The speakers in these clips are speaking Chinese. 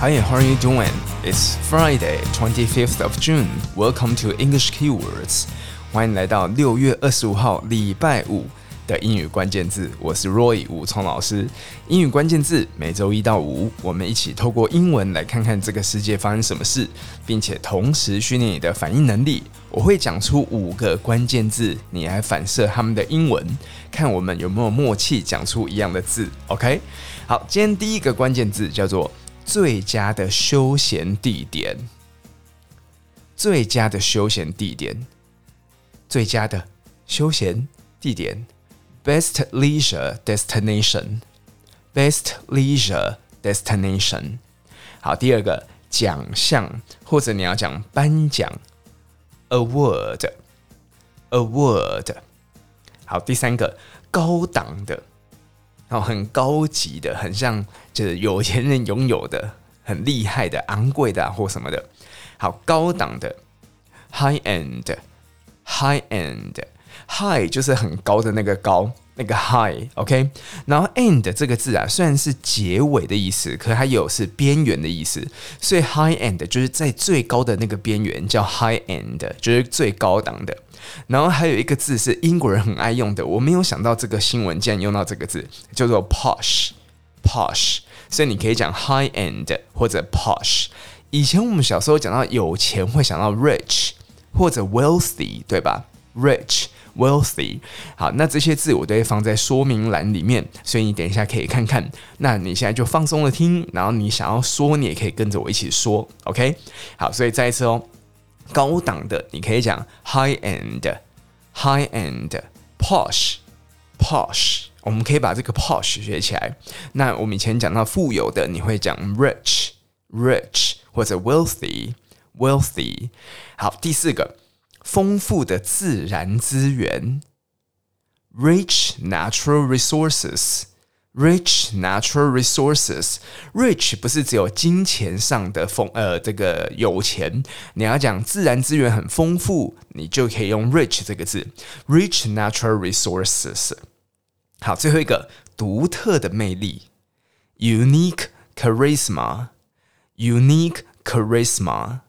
Hi, how are you doing? It's Friday, 25th of June. Welcome to English Keywords. 欢迎来到六月二十五号礼拜五的英语关键字。我是 Roy 武聪老师。英语关键字每周一到五，我们一起透过英文来看看这个世界发生什么事，并且同时训练你的反应能力。我会讲出五个关键字，你来反射他们的英文，看我们有没有默契讲出一样的字。OK？好，今天第一个关键字叫做。最佳的休闲地点，最佳的休闲地点，最佳的休闲地点，best leisure destination，best leisure destination。好，第二个奖项，或者你要讲颁奖，award，award。好，第三个高档的。然后很高级的，很像就是有钱人拥有的，很厉害的、昂贵的、啊、或什么的。好，高档的，high end，high end，high 就是很高的那个高，那个 high，OK、然后 end 这个字啊，虽然是结尾的意思，可它有是边缘的意思，所以 high end 就是在最高的那个边缘，叫 high end，就是最高档的。然后还有一个字是英国人很爱用的，我没有想到这个新闻竟然用到这个字，叫做 posh，posh。所以你可以讲 high end 或者 posh。以前我们小时候讲到有钱会想到 rich 或者 wealthy，对吧？rich wealthy。好，那这些字我都会放在说明栏里面，所以你等一下可以看看。那你现在就放松的听，然后你想要说，你也可以跟着我一起说，OK？好，所以再一次哦。高档的，你可以讲 high end，high end，posh，posh。我们可以把这个 posh 学起来。那我们以前讲到富有的，你会讲 rich，rich，或者 wealthy，wealthy。好，第四个，丰富的自然资源，rich natural resources。Rich natural resources, rich 不是只有金钱上的丰，呃，这个有钱。你要讲自然资源很丰富，你就可以用 rich 这个字。Rich natural resources。好，最后一个独特的魅力，unique charisma，unique charisma。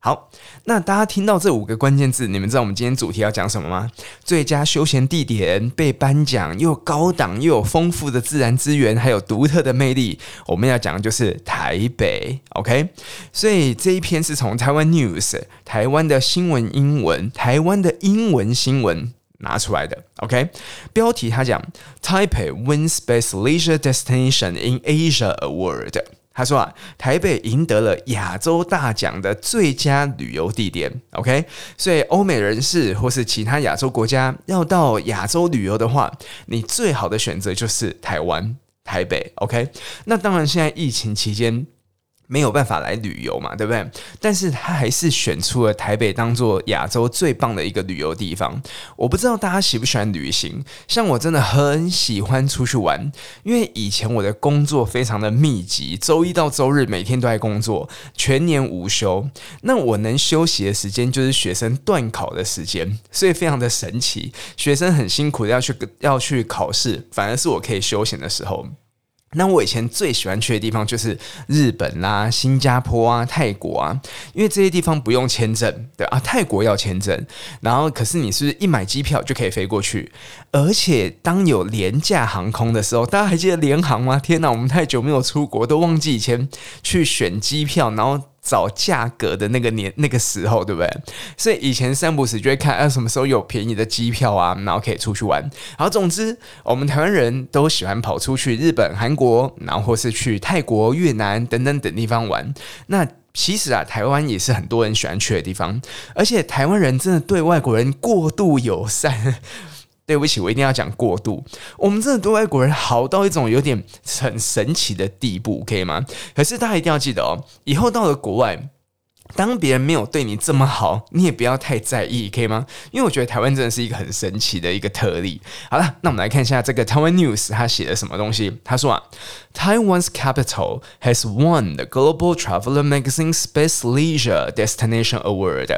好，那大家听到这五个关键字，你们知道我们今天主题要讲什么吗？最佳休闲地点，被颁奖，又高档又有丰富的自然资源，还有独特的魅力。我们要讲的就是台北，OK？所以这一篇是从台湾 News 台湾的新闻英文，台湾的英文新闻拿出来的，OK？标题他讲：Taipei wins best leisure destination in Asia award。他说啊，台北赢得了亚洲大奖的最佳旅游地点，OK，所以欧美人士或是其他亚洲国家要到亚洲旅游的话，你最好的选择就是台湾台北，OK。那当然，现在疫情期间。没有办法来旅游嘛，对不对？但是他还是选出了台北当做亚洲最棒的一个旅游地方。我不知道大家喜不喜欢旅行，像我真的很喜欢出去玩，因为以前我的工作非常的密集，周一到周日每天都在工作，全年无休。那我能休息的时间就是学生断考的时间，所以非常的神奇。学生很辛苦的要去要去考试，反而是我可以休闲的时候。那我以前最喜欢去的地方就是日本啦、啊、新加坡啊、泰国啊，因为这些地方不用签证，对啊，泰国要签证，然后可是你是一买机票就可以飞过去？而且当有廉价航空的时候，大家还记得联航吗？天哪，我们太久没有出国，都忘记以前去选机票，然后。找价格的那个年那个时候，对不对？所以以前三不时就会看啊，什么时候有便宜的机票啊，然后可以出去玩。好，总之我们台湾人都喜欢跑出去日本、韩国，然后或是去泰国、越南等等等地方玩。那其实啊，台湾也是很多人喜欢去的地方，而且台湾人真的对外国人过度友善。对不起，我一定要讲过度。我们真的对外国人好到一种有点很神奇的地步，可以吗？可是大家一定要记得哦，以后到了国外。当别人没有对你这么好，你也不要太在意，可以吗？因为我觉得台湾真的是一个很神奇的一个特例。好了，那我们来看一下这个台湾 News 他写的什么东西。他说啊，Taiwan's capital has won the Global Traveler Magazine's Best Leisure Destination Award。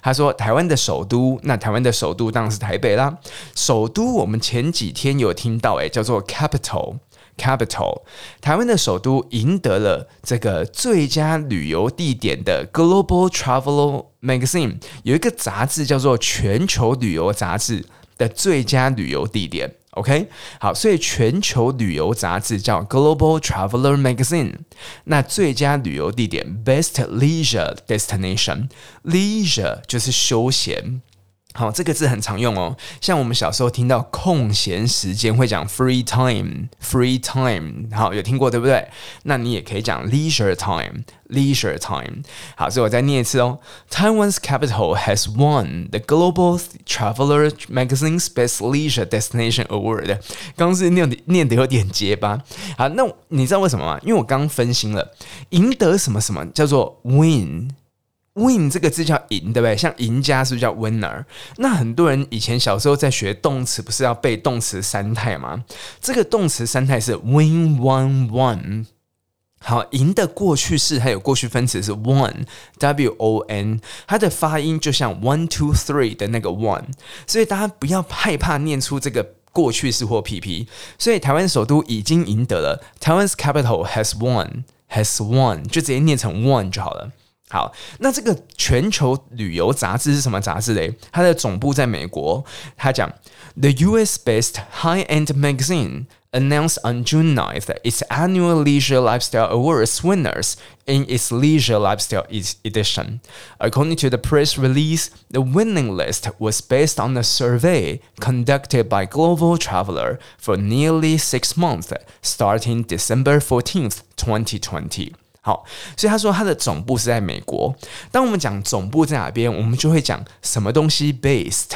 他说台湾的首都，那台湾的首都当然是台北啦。首都我们前几天有听到，诶，叫做 capital。capital，台湾的首都赢得了这个最佳旅游地点的 Global Traveler Magazine 有一个杂志叫做全球旅游杂志的最佳旅游地点。OK，好，所以全球旅游杂志叫 Global Traveler Magazine，那最佳旅游地点 Best Leisure Destination，Leisure 就是休闲。好，这个字很常用哦。像我们小时候听到空闲时间会讲 free time，free time，好，有听过对不对？那你也可以讲 leisure time，leisure time。好，所以我再念一次哦。Taiwan's capital has won the Global Traveler Magazine's Best Leisure Destination Award。刚是念的念的有点结巴。好，那你知道为什么吗？因为我刚分心了，赢得什么什么叫做 win。Win 这个字叫赢，对不对？像赢家是不是叫 winner？那很多人以前小时候在学动词，不是要背动词三态吗？这个动词三态是 win won won。好，赢的过去式还有过去分词是 won，w o n，它的发音就像 one two three 的那个 one，所以大家不要害怕念出这个过去式或 pp。所以台湾首都已经赢得了台湾 capital has won，has won，就直接念成 won 就好了。好，那这个全球旅游杂志是什么杂志嘞？它的总部在美国。他讲，The U.S.-based high-end magazine announced on June 9th its annual Leisure Lifestyle Awards winners in its Leisure Lifestyle edition. According to the press release, the winning list was based on a survey conducted by Global Traveler for nearly six months, starting December 14th, 2020. 好，所以他说他的总部是在美国。当我们讲总部在哪边，我们就会讲什么东西 based。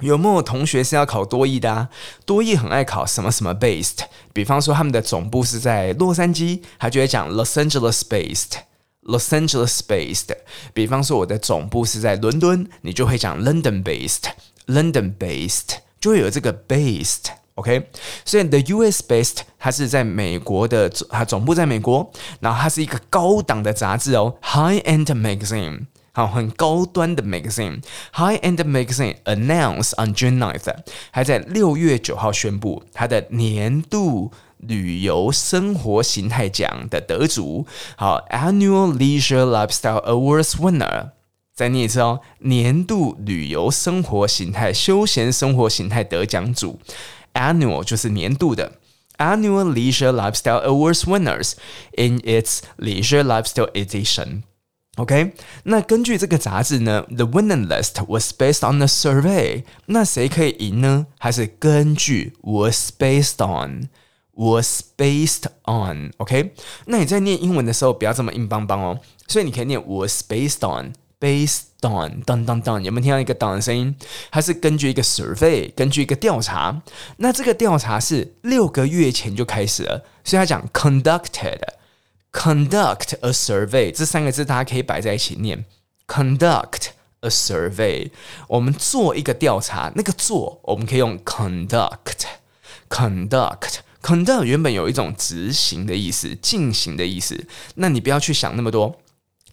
有没有同学是要考多益的啊？多益很爱考什么什么 based。比方说他们的总部是在洛杉矶，他就会讲 Los Angeles based，Los Angeles based。比方说我的总部是在伦敦，你就会讲 London based，London based，就会有这个 based。OK，所以 the US based 它是在美国的，它总部在美国，然后它是一个高档的杂志哦，high end magazine，好，很高端的 magazine，high end magazine announced on June 9th，还在六月九号宣布它的年度旅游生活形态奖的得主，好，annual leisure lifestyle awards winner。再念一次哦，年度旅游生活形态、休闲生活形态得奖组。Annual 就是年度的 Annual Leisure Lifestyle Awards winners in its Leisure Lifestyle edition。OK，那根据这个杂志呢，The winning list was based on a survey。那谁可以赢呢？还是根据 was based on，was based on。OK，那你在念英文的时候不要这么硬邦邦哦，所以你可以念 was based on。 Based on，当当当，有没有听到一个当的声音？它是根据一个 survey，根据一个调查。那这个调查是六个月前就开始了，所以他讲 conducted，conduct a survey 这三个字大家可以摆在一起念，conduct a survey。我们做一个调查，那个做我们可以用 conduct，conduct，conduct 原本有一种执行的意思，进行的意思。那你不要去想那么多。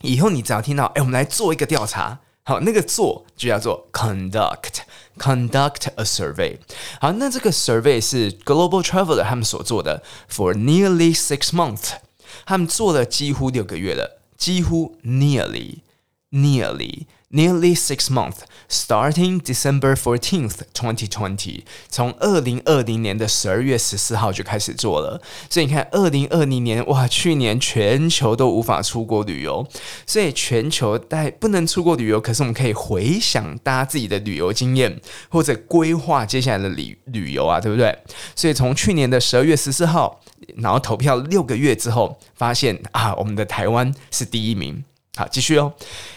以后你只要听到，哎，我们来做一个调查，好，那个做就叫做 conduct，conduct a survey。好，那这个 survey 是 Global Traveler 他们所做的，for nearly six months，他们做了几乎六个月了，几乎 nearly，nearly。Nearly, Nearly six months, starting December fourteenth, twenty twenty。从二零二零年的十二月十四号就开始做了，所以你看，二零二零年哇，去年全球都无法出国旅游，所以全球带不能出国旅游，可是我们可以回想大家自己的旅游经验，或者规划接下来的旅旅游啊，对不对？所以从去年的十二月十四号，然后投票六个月之后，发现啊，我们的台湾是第一名。好，继续哦。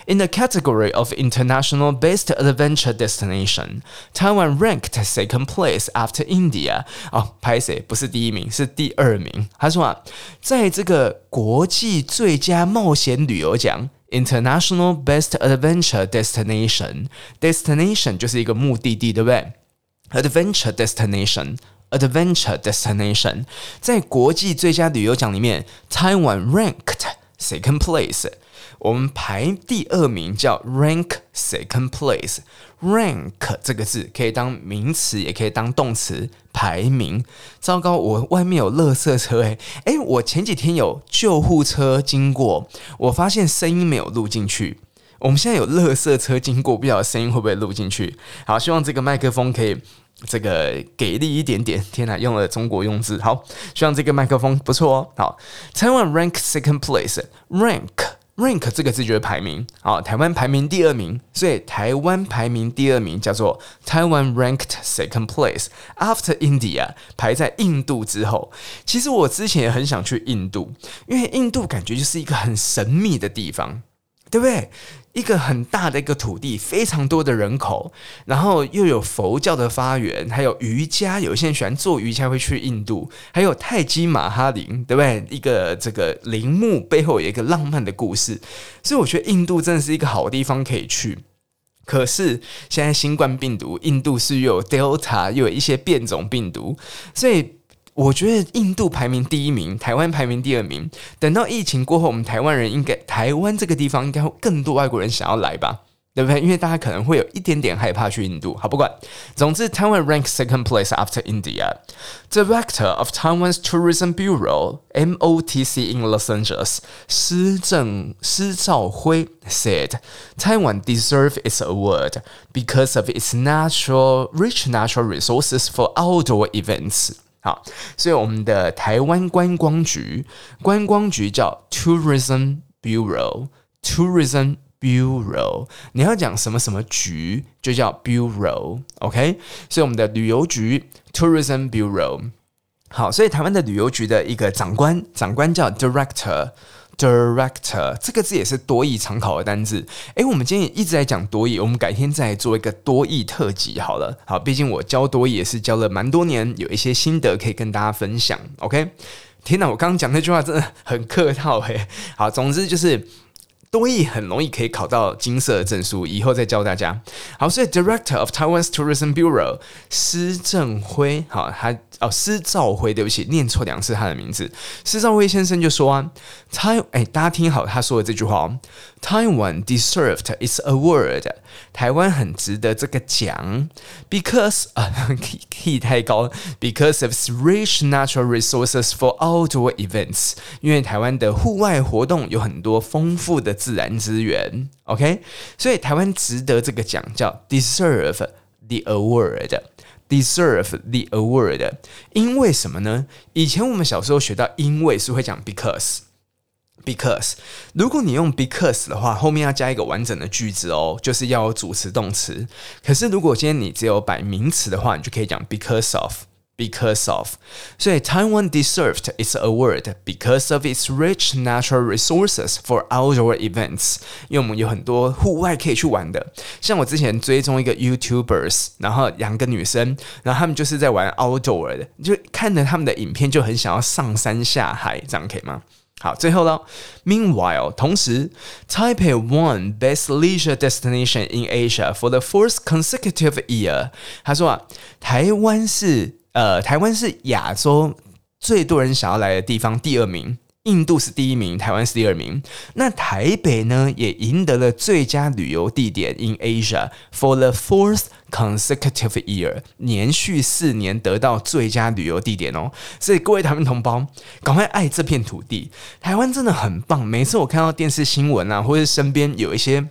In the category of international best adventure destination, Taiwan ranked second place after India。哦，拍谢不是第一名，是第二名。他说啊，在这个国际最佳冒险旅游奖 （International Best Adventure Destination），destination 就是一个目的地，对不对？Adventure destination，adventure destination，在国际最佳旅游奖里面，Taiwan ranked second place。 我们排第二名叫 rank second place。rank 这个字可以当名词，也可以当动词，排名。糟糕，我外面有垃圾车诶，诶，我前几天有救护车经过，我发现声音没有录进去。我们现在有垃圾车经过，不知道声音会不会录进去。好，希望这个麦克风可以这个给力一点点。天哪，用了中国用字。好，希望这个麦克风不错哦。好，台湾 rank second place，rank。Rank 这个字就是排名，啊，台湾排名第二名，所以台湾排名第二名叫做台湾 ranked second place after India，排在印度之后。其实我之前也很想去印度，因为印度感觉就是一个很神秘的地方，对不对？一个很大的一个土地，非常多的人口，然后又有佛教的发源，还有瑜伽，有些人喜欢做瑜伽会去印度，还有泰姬玛哈陵，对不对？一个这个陵墓背后有一个浪漫的故事，所以我觉得印度真的是一个好地方可以去。可是现在新冠病毒，印度是又有 Delta，又有一些变种病毒，所以。我觉得印度排名第一名，台湾排名第二名。等到疫情过后，我们台湾人应该，台湾这个地方应该会更多外国人想要来吧，对不对？因为大家可能会有一点点害怕去印度。好，不管，总之，台湾 rank second place after India. Director of Taiwan's Tourism Bureau (MOTC) in Los Angeles, 施正施兆辉 said, "Taiwan deserves its award because of its natural rich natural resources for outdoor events." 好，所以我们的台湾观光局，观光局叫 Tourism Bureau，Tourism Bureau。你要讲什么什么局，就叫 Bureau，OK？所以我们的旅游局 Tourism Bureau。好，所以台湾的旅游局的一个长官，长官叫 Director。Director 这个字也是多义常考的单字。诶，我们今天也一直在讲多义，我们改天再做一个多义特辑好了。好，毕竟我教多义也是教了蛮多年，有一些心得可以跟大家分享。OK，天哪，我刚刚讲那句话真的很客套诶。好，总之就是。多益很容易可以考到金色的证书，以后再教大家。好，所以 Director of Taiwan's Tourism Bureau 施正辉，好，他哦施兆辉，对不起，念错两次他的名字。施兆辉先生就说啊，台哎，大家听好他说的这句话哦，Taiwan deserved its award，台湾很值得这个奖，because 啊 key 太高，because of its rich natural resources for outdoor events，因为台湾的户外活动有很多丰富的。自然资源，OK，所以台湾值得这个奖，叫 deserve the award，deserve the award。因为什么呢？以前我们小时候学到，因为是会讲 because，because。如果你用 because 的话，后面要加一个完整的句子哦，就是要有主词动词。可是如果今天你只有摆名词的话，你就可以讲 because of。Because of，所以 Taiwan deserved its award because of its rich natural resources for outdoor events。因为我们有很多户外可以去玩的，像我之前追踪一个 YouTubers，然后两个女生，然后他们就是在玩 outdoor 的，就看着他们的影片就很想要上山下海，这样可以吗？好，最后呢，Meanwhile，同时，Taipei won Best Leisure Destination in Asia for the fourth consecutive year。他说啊，台湾是。 呃，台湾是亚洲最多人想要来的地方，第二名。印度是第一名，台湾是第二名。那台北呢，也赢得了最佳旅游地点 in Asia for the fourth consecutive year，连续四年得到最佳旅游地点哦。所以各位台湾同胞，赶快爱这片土地，台湾真的很棒。每次我看到电视新闻啊，或者身边有一些。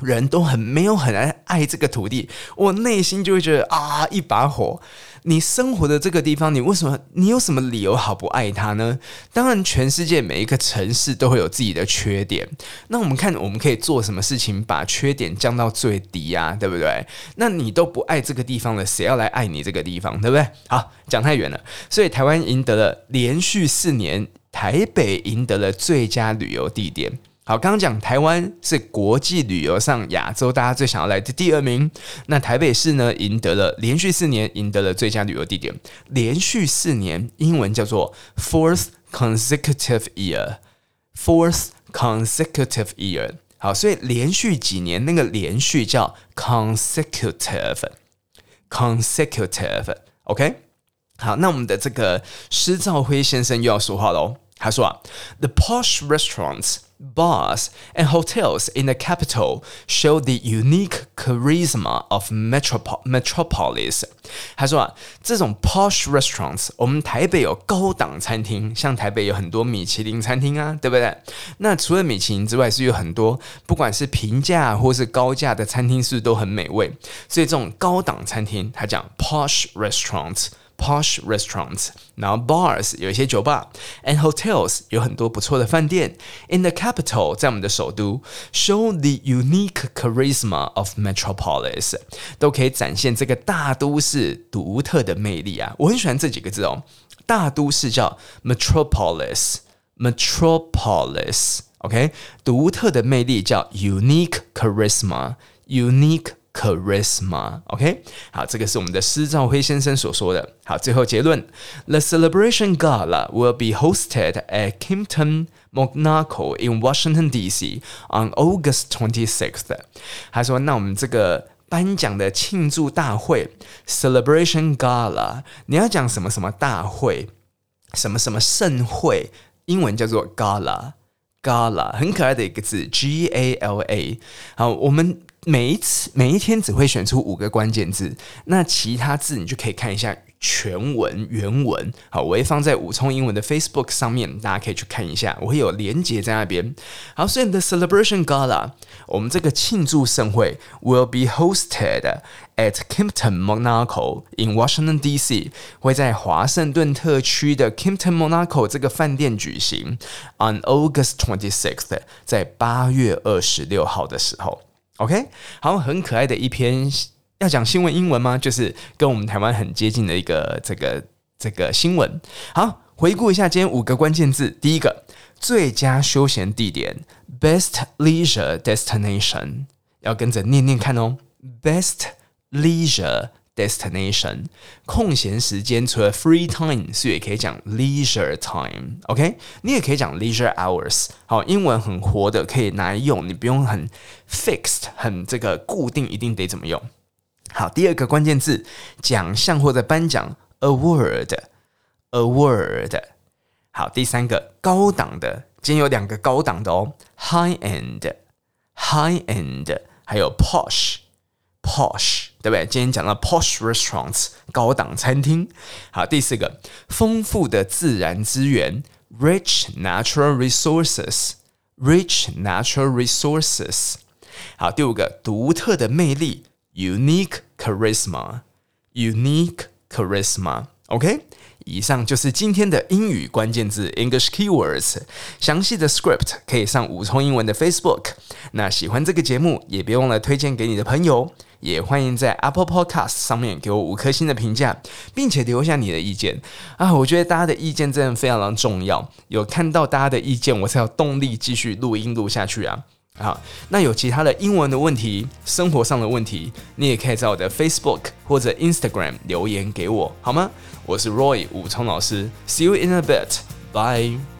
人都很没有很爱爱这个土地，我内心就会觉得啊，一把火。你生活的这个地方，你为什么你有什么理由好不爱它呢？当然，全世界每一个城市都会有自己的缺点。那我们看我们可以做什么事情，把缺点降到最低呀、对不对？那你都不爱这个地方了，谁要来爱你这个地方，对不对？好，讲太远了。所以台湾赢得了连续四年，台北赢得了最佳旅游地点。好，刚刚讲台湾是国际旅游上亚洲大家最想要来的第二名，那台北市呢，赢得了连续四年赢得了最佳旅游地点，连续四年英文叫做 fourth consecutive year，fourth consecutive year。好，所以连续几年那个连续叫 consecutive，consecutive。OK，好，那我们的这个施兆辉先生又要说话喽，他说啊，The posh restaurants。bars, and hotels in the capital show the unique charisma of metropol metropolis。他说啊，这种 posh restaurants，我们台北有高档餐厅，像台北有很多米其林餐厅啊，对不对？那除了米其林之外，是有很多不管是平价或是高价的餐厅，是不是都很美味？所以这种高档餐厅，他讲 posh restaurants。 Posh restaurants，然后 bars 有一些酒吧，and hotels 有很多不错的饭店。In the capital，在我们的首都，show the unique charisma of metropolis，都可以展现这个大都市独特的魅力啊！我很喜欢这几个字哦，大都市叫 metropolis，metropolis，OK，独特的魅力叫 unique charisma，unique。 Charisma，OK，好，这个是我们的施兆辉先生所说的。好，最后结论：The celebration gala will be hosted at Kimpton Monaco in Washington D.C. on August twenty sixth。他说：“那我们这个颁奖的庆祝大会，celebration gala，你要讲什么什么大会，什么什么盛会，英文叫做 gala，gala，很可爱的一个字，G-A-L-A。好，我们。” 每一次每一天只会选出五个关键字，那其他字你就可以看一下全文原文。好，我会放在武聪英文的 Facebook 上面，大家可以去看一下，我会有连结在那边。好，所以 The Celebration Gala，我们这个庆祝盛会 will be hosted at Kimpton Monaco in Washington D.C.，会在华盛顿特区的 Kimpton Monaco 这个饭店举行，on August twenty sixth，在八月二十六号的时候。OK，好，很可爱的一篇，要讲新闻英文吗？就是跟我们台湾很接近的一个这个这个新闻。好，回顾一下今天五个关键字。第一个，最佳休闲地点，Best Leisure Destination，要跟着念念看哦，Best Leisure。Destination 空闲时间，除了 free time，所以也可以讲 leisure time，OK？你也可以讲 leisure hours。好，英文很活的，可以拿来用，你不用很 fixed，很这个固定，一定得怎么用。好，第二个关键字，奖项或者颁奖，award，award。好，第三个高档的，今天有两个高档的哦，high end，high end，还有 posh Posh，。对不对？今天讲到 posh restaurants 高档餐厅。好，第四个丰富的自然资源 rich natural resources，rich natural resources。好，第五个独特的魅力 unique charisma，unique charisma。OK。以上就是今天的英语关键字 English keywords。详细的 script 可以上五通英文的 Facebook。那喜欢这个节目，也别忘了推荐给你的朋友。也欢迎在 Apple Podcast 上面给我五颗星的评价，并且留下你的意见啊！我觉得大家的意见真的非常的重要，有看到大家的意见，我才有动力继续录音录下去啊！好，那有其他的英文的问题、生活上的问题，你也可以在我的 Facebook 或者 Instagram 留言给我，好吗？我是 Roy 武聪老师，See you in a bit，bye。